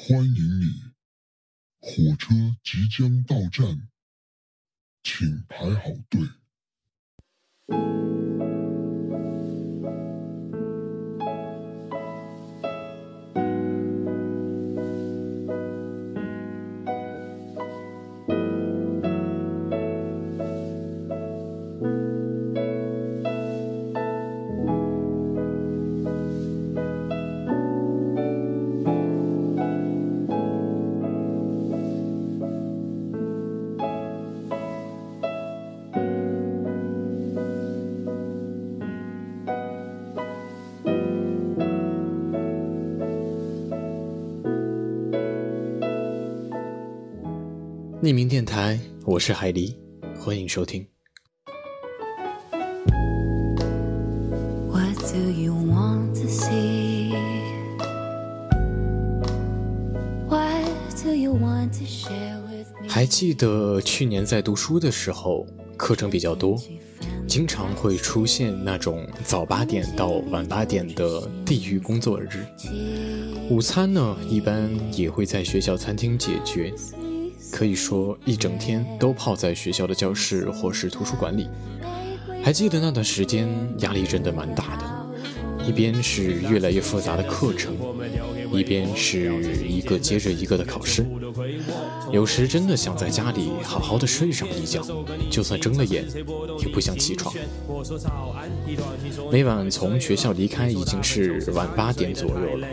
欢迎你，火车即将到站，请排好队。匿名电台，我是海狸，欢迎收听。What do you want to see? What do you want to share with me? 还记得去年在读书的时候，课程比较多，经常会出现那种早八点到晚八点的地狱工作日。午餐呢，一般也会在学校餐厅解决。可以说一整天都泡在学校的教室或是图书馆里。还记得那段时间压力真的蛮大，一边是越来越复杂的课程，一边是一个接着一个的考试。有时真的想在家里好好的睡上一觉，就算睁了眼也不想起床。每晚从学校离开已经是晚八点左右了。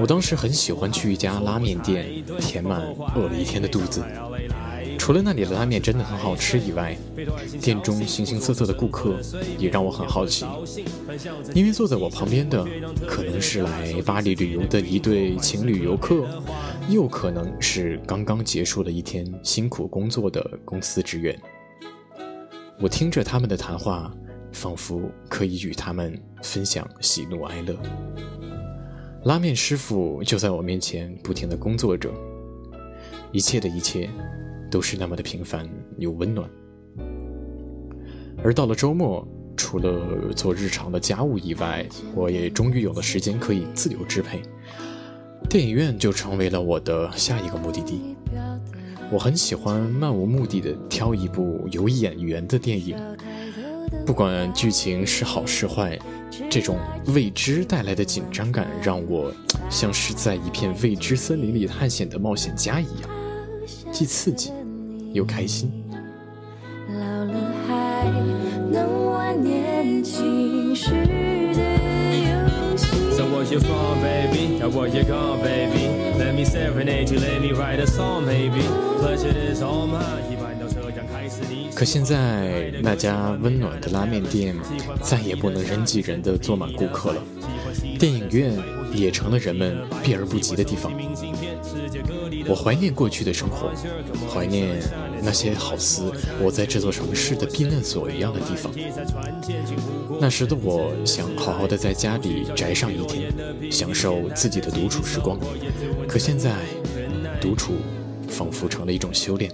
我当时很喜欢去一家拉面店，填满饿了一天的肚子。除了那里的拉面真的很好吃以外，店中形形色色的顾客也让我很好奇。因为坐在我旁边的可能是来巴黎旅游的一对情侣游客，又可能是刚刚结束了一天辛苦工作的公司职员。我听着他们的谈话，仿佛可以与他们分享喜怒哀乐。拉面师傅就在我面前不停地工作着，一切的一切都是那么的平凡又温暖。而到了周末，除了做日常的家务以外，我也终于有了时间可以自由支配，电影院就成为了我的下一个目的地。我很喜欢漫无目的的挑一部有演员的电影，不管剧情是好是坏。这种未知带来的紧张感，让我像是在一片未知森林里探险的冒险家一样，既刺激又开心。老了还能玩年轻时的游戏。So where you from, baby? Where you gone, baby? Let me serenade you, let me write a song, baby. Pleasure is all mine. 可现在那家温暖的拉面店再也不能人挤人的坐满顾客了，电影院也成了人们避而不及的地方。我怀念过去的生活，怀念那些好似我在这座城市的避难所一样的地方。那时的我想好好的在家里宅上一天，享受自己的独处时光。可现在，独处仿佛成了一种修炼。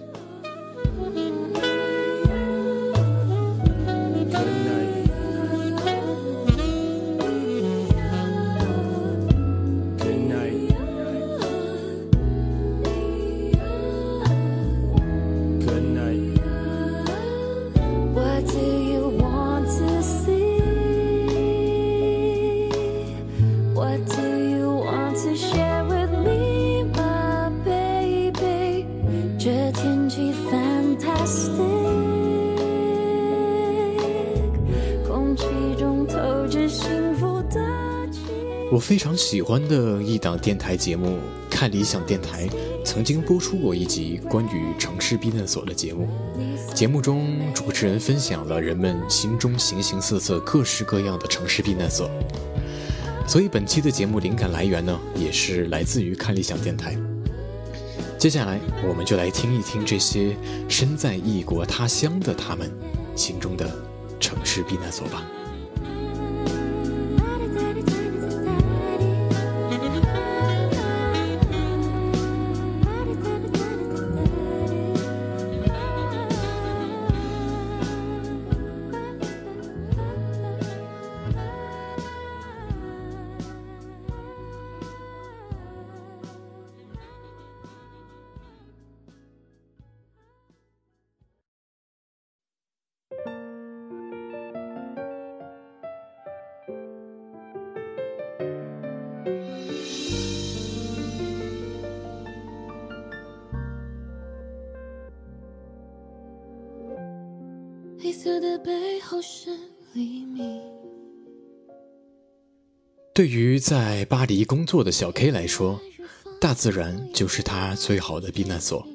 喜欢的一档电台节目《看理想电台》曾经播出过一集关于城市避难所的节目。节目中，主持人分享了人们心中形形色色、各式各样的城市避难所。所以本期的节目灵感来源呢，也是来自于看理想电台。接下来，我们就来听一听这些身在异国他乡的他们心中的城市避难所吧。色的背后是黎明。对于在巴黎工作的小 K 来说，大自然就是他最好的避难所。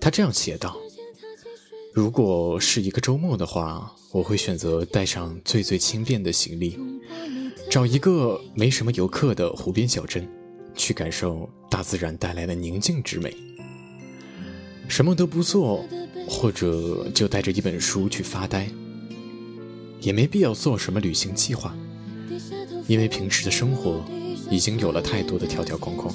他这样写道：“如果是一个周末的话，我会选择带上最最轻便的行李，找一个没什么游客的湖边小镇，去感受大自然带来的宁静之美。什么都不做，或者就带着一本书去发呆，也没必要做什么旅行计划。”因为平时的生活已经有了太多的条条框框，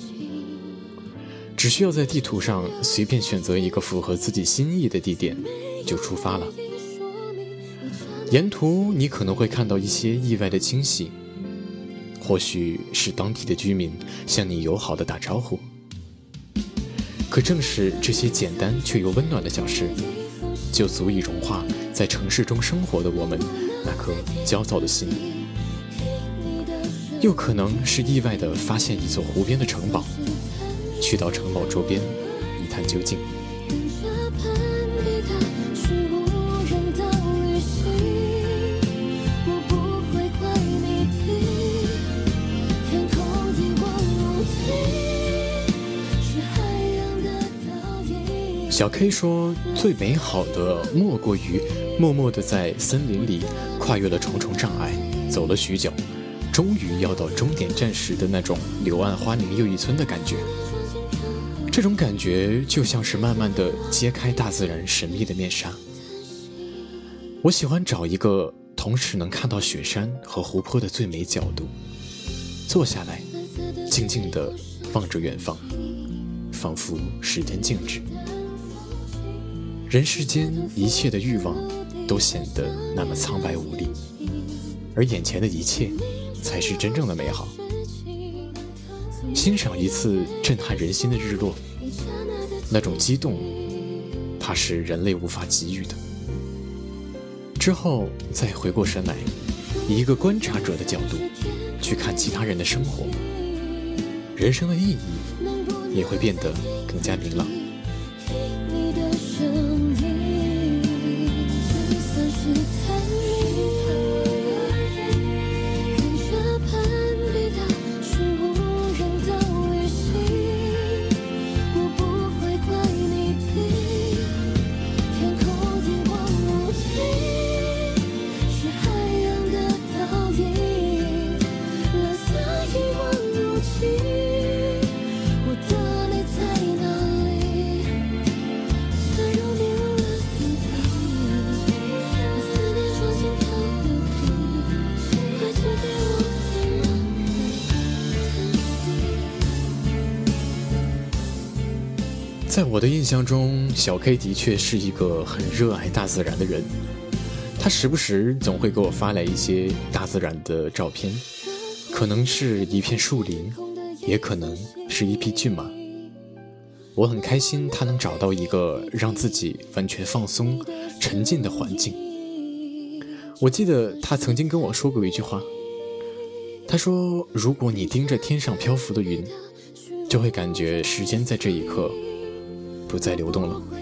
只需要在地图上随便选择一个符合自己心意的地点，就出发了。沿途你可能会看到一些意外的惊喜，或许是当地的居民向你友好的打招呼。可正是这些简单却又温暖的小事，就足以融化在城市中生活的我们那颗焦躁的心。又可能是意外地发现一座湖边的城堡，去到城堡周边一探究竟。小 K 说：“最美好的莫过于默默地在森林里跨越了重重障碍，走了许久。”终于要到终点站时的那种柳暗花明又一村的感觉，这种感觉就像是慢慢地揭开大自然神秘的面纱。我喜欢找一个同时能看到雪山和湖泊的最美角度，坐下来，静静地望着远方，仿佛时间静止，人世间一切的欲望都显得那么苍白无力，而眼前的一切。才是真正的美好。欣赏一次震撼人心的日落，那种激动，怕是人类无法给予的。之后再回过神来，以一个观察者的角度去看其他人的生活，人生的意义也会变得更加明朗。在我的印象中，小 K 的确是一个很热爱大自然的人。他时不时总会给我发来一些大自然的照片，可能是一片树林，也可能是一匹骏马。我很开心他能找到一个让自己完全放松、沉浸的环境。我记得他曾经跟我说过一句话，他说：“如果你盯着天上漂浮的云，就会感觉时间在这一刻。”不再流动了。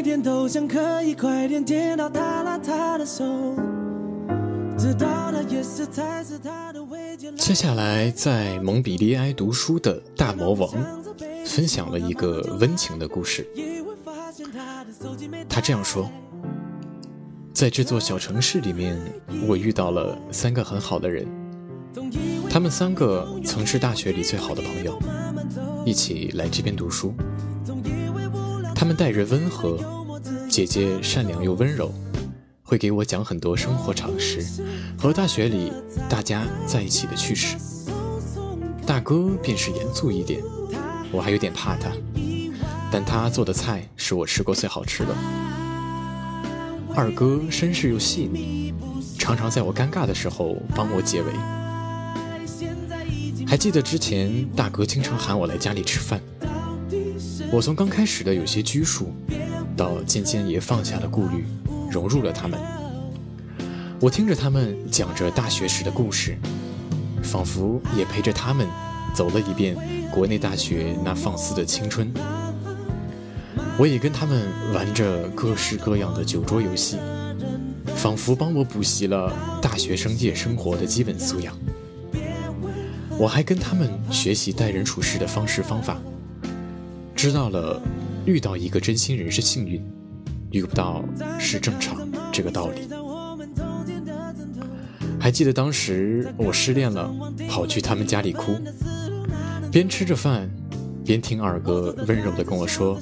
每天都想可以快点见到他拉他的手，直到他夜色接下来，在蒙彼利埃读书的大魔王分享了一个温情的故事。他这样说：“在这座小城市里面，我遇到了三个很好的人，他们三个曾是大学里最好的朋友，一起来这边读书。他们待人温和，姐姐善良又温柔。”会给我讲很多生活常识和大学里大家在一起的趣事。大哥便是严肃一点，我还有点怕他，但他做的菜是我吃过最好吃的。二哥绅士又细腻，常常在我尴尬的时候帮我解围。还记得之前大哥经常喊我来家里吃饭，我从刚开始的有些拘束，到渐渐也放下了顾虑。融入了他们，我听着他们讲着大学时的故事，仿佛也陪着他们走了一遍国内大学那放肆的青春。我也跟他们玩着各式各样的酒桌游戏，仿佛帮我补习了大学生夜生活的基本素养。我还跟他们学习待人处事的方式方法，知道了遇到一个真心人是幸运。遇不到是正常这个道理。还记得当时我失恋了，跑去他们家里哭，边吃着饭，边听二哥温柔的跟我说，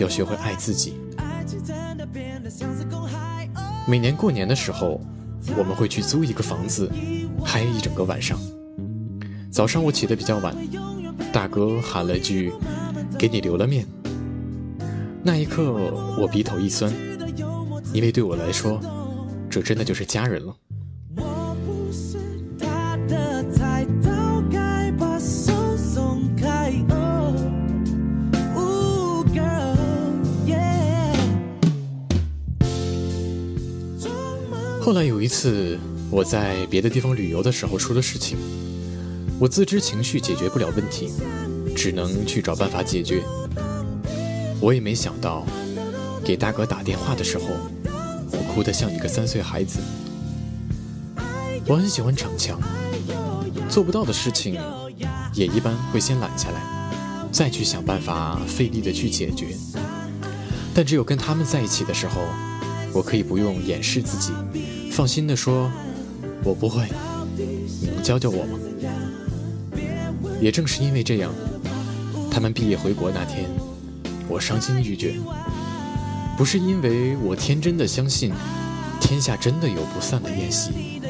要学会爱自己。每年过年的时候，我们会去租一个房子，嗨一整个晚上。早上我起得比较晚，大哥喊了句：“给你留了面。”那一刻，我鼻头一酸，因为对我来说，这真的就是家人了。后来有一次，我在别的地方旅游的时候出了事情，我自知情绪解决不了问题，只能去找办法解决。我也没想到，给大哥打电话的时候，我哭得像一个三岁孩子。我很喜欢逞强，做不到的事情，也一般会先揽下来，再去想办法费力的去解决。但只有跟他们在一起的时候，我可以不用掩饰自己，放心的说，我不会，你能教教我吗？也正是因为这样，他们毕业回国那天。我伤心欲绝，不是因为我天真的相信天下真的有不散的宴席，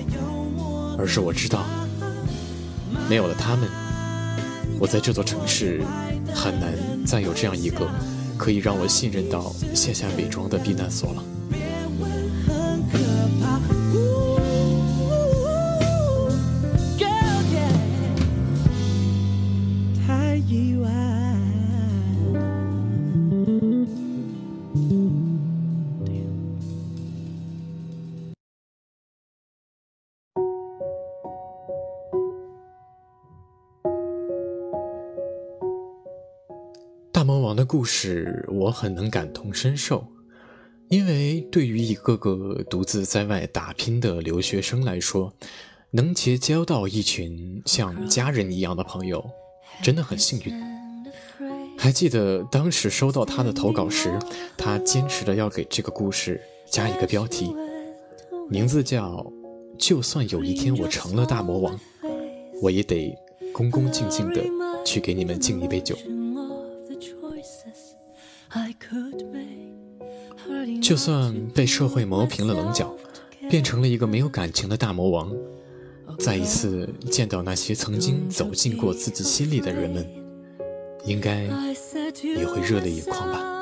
而是我知道，没有了他们，我在这座城市很难再有这样一个可以让我信任到卸下伪装的避难所了。魔王的故事，我很能感同身受，因为对于一个个独自在外打拼的留学生来说，能结交到一群像家人一样的朋友，真的很幸运。还记得当时收到他的投稿时，他坚持的要给这个故事加一个标题，名字叫“就算有一天我成了大魔王，我也得恭恭敬敬的去给你们敬一杯酒。”就算被社会磨平了棱角，变成了一个没有感情的大魔王，再一次见到那些曾经走进过自己心里的人们，应该也会热泪盈眶吧。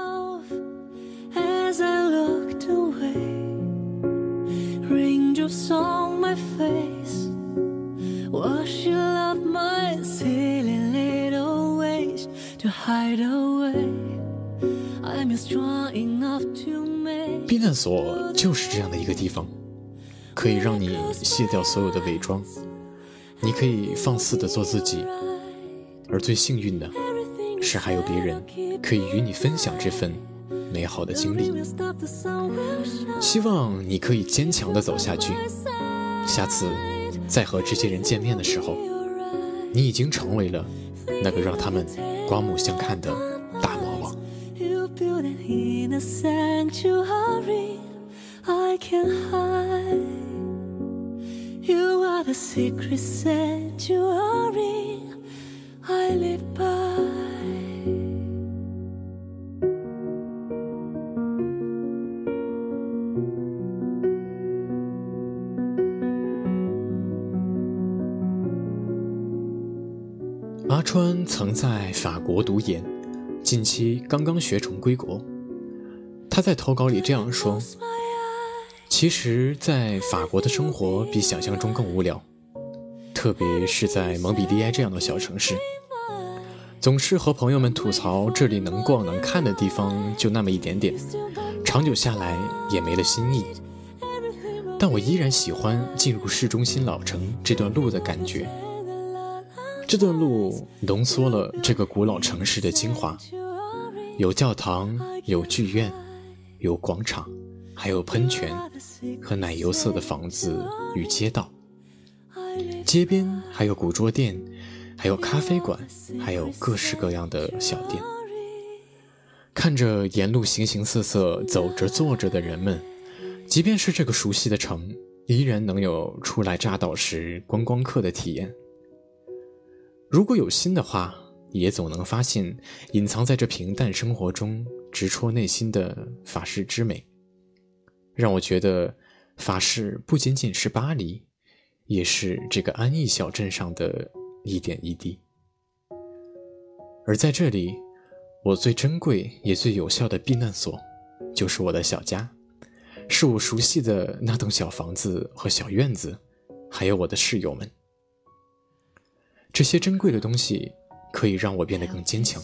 避难所就是这样的一个地方，可以让你卸掉所有的伪装，你可以放肆的做自己，而最幸运的是还有别人可以与你分享这份美好的经历。希望你可以坚强的走下去，下次再和这些人见面的时候，你已经成为了那个让他们刮目相看的大魔王。阿川曾在法国读研，近期刚刚学成归国。他在投稿里这样说：“其实，在法国的生活比想象中更无聊，特别是在蒙彼利埃这样的小城市，总是和朋友们吐槽这里能逛能看的地方就那么一点点，长久下来也没了新意。但我依然喜欢进入市中心老城这段路的感觉。”这段路浓缩了这个古老城市的精华，有教堂，有剧院，有广场，还有喷泉和奶油色的房子与街道。街边还有古桌店，还有咖啡馆，还有各式各样的小店。看着沿路形形色色走着坐着的人们，即便是这个熟悉的城，依然能有初来乍到时观光客的体验。如果有心的话，也总能发现隐藏在这平淡生活中直戳内心的法式之美，让我觉得法式不仅仅是巴黎，也是这个安逸小镇上的一点一滴。而在这里，我最珍贵也最有效的避难所，就是我的小家，是我熟悉的那栋小房子和小院子，还有我的室友们。这些珍贵的东西可以让我变得更坚强，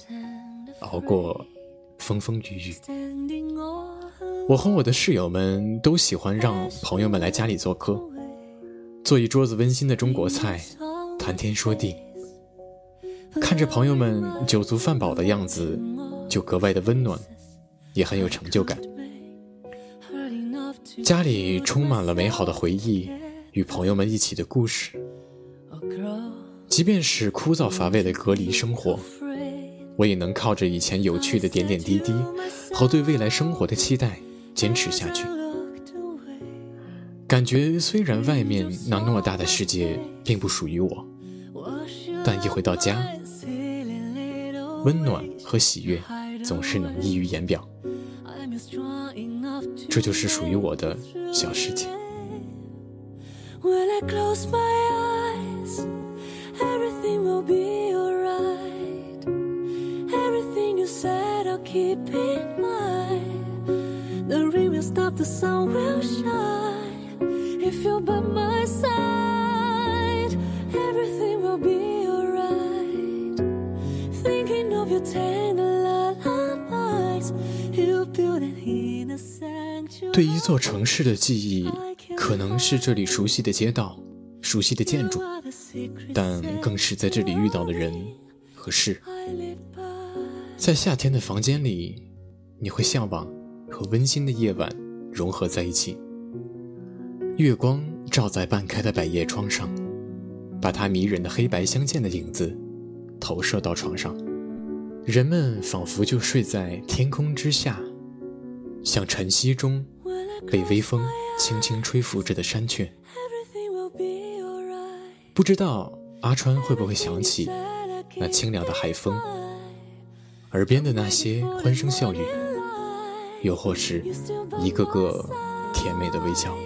熬过风风雨雨。我和我的室友们都喜欢让朋友们来家里做客，做一桌子温馨的中国菜，谈天说地。看着朋友们酒足饭饱的样子，就格外的温暖，也很有成就感。家里充满了美好的回忆，与朋友们一起的故事。即便是枯燥乏味的隔离生活，我也能靠着以前有趣的点点滴滴和对未来生活的期待坚持下去。感觉虽然外面那偌大的世界并不属于我，但一回到家，温暖和喜悦总是能溢于言表。这就是属于我的小世界。对一座城市的记忆，可能是这里熟悉的街道、熟悉的建筑，但更是在这里遇到的人和事。在夏天的房间里，你会向往和温馨的夜晚融合在一起。月光照在半开的百叶窗上，把它迷人的黑白相间的影子投射到床上。人们仿佛就睡在天空之下，像晨曦中被微风轻轻吹拂着的山雀。不知道阿川会不会想起那清凉的海风，耳边的那些欢声笑语，又或是一个个甜美的微笑。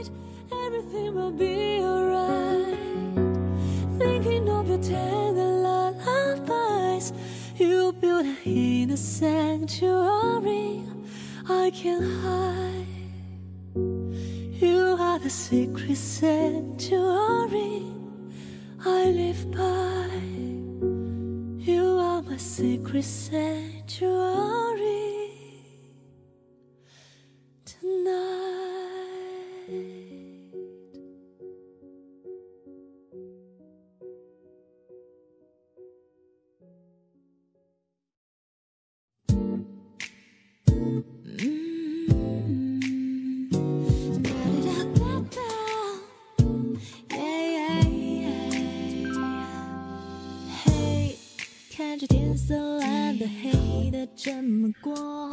这么过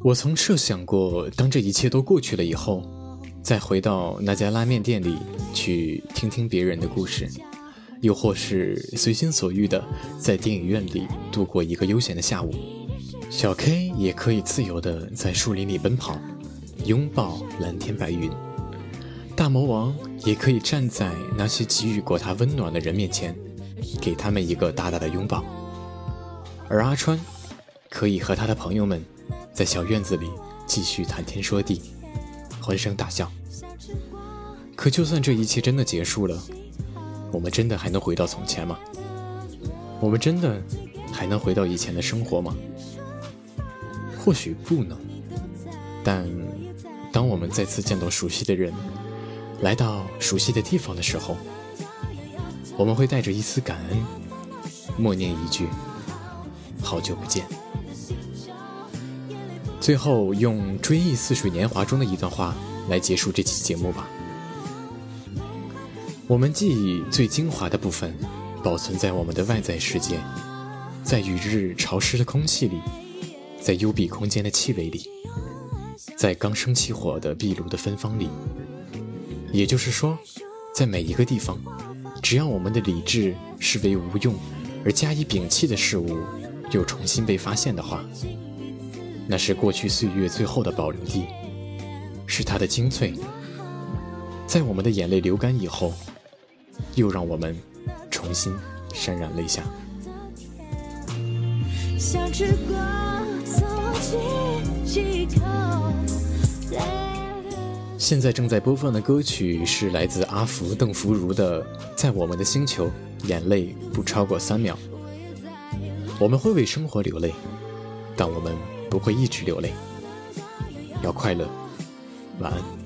我曾设想过，当这一切都过去了以后，再回到那家拉面店里去听听别人的故事，又或是随心所欲的在电影院里度过一个悠闲的下午。小 K 也可以自由的在树林里奔跑，拥抱蓝天白云。大魔王也可以站在那些给予过他温暖的人面前，给他们一个大大的拥抱。而阿川，可以和他的朋友们在小院子里继续谈天说地，欢声大笑。可就算这一切真的结束了，我们真的还能回到从前吗？我们真的还能回到以前的生活吗？或许不能，但当我们再次见到熟悉的人，来到熟悉的地方的时候，我们会带着一丝感恩，默念一句“好久不见”。最后用《追忆似水年华》中的一段话来结束这期节目吧。我们记忆最精华的部分，保存在我们的外在世界，在雨日潮湿的空气里。在幽闭空间的气味里，在刚生起火的壁炉的芬芳里，也就是说，在每一个地方，只要我们的理智视为无用而加以摒弃的事物又重新被发现的话，那是过去岁月最后的保留地，是它的精粹，在我们的眼泪流干以后，又让我们重新潸然泪下。现在正在播放的歌曲是来自阿福邓福如的《在我们的星球，眼泪不超过三秒》。我们会为生活流泪，但我们不会一直流泪。要快乐，晚安。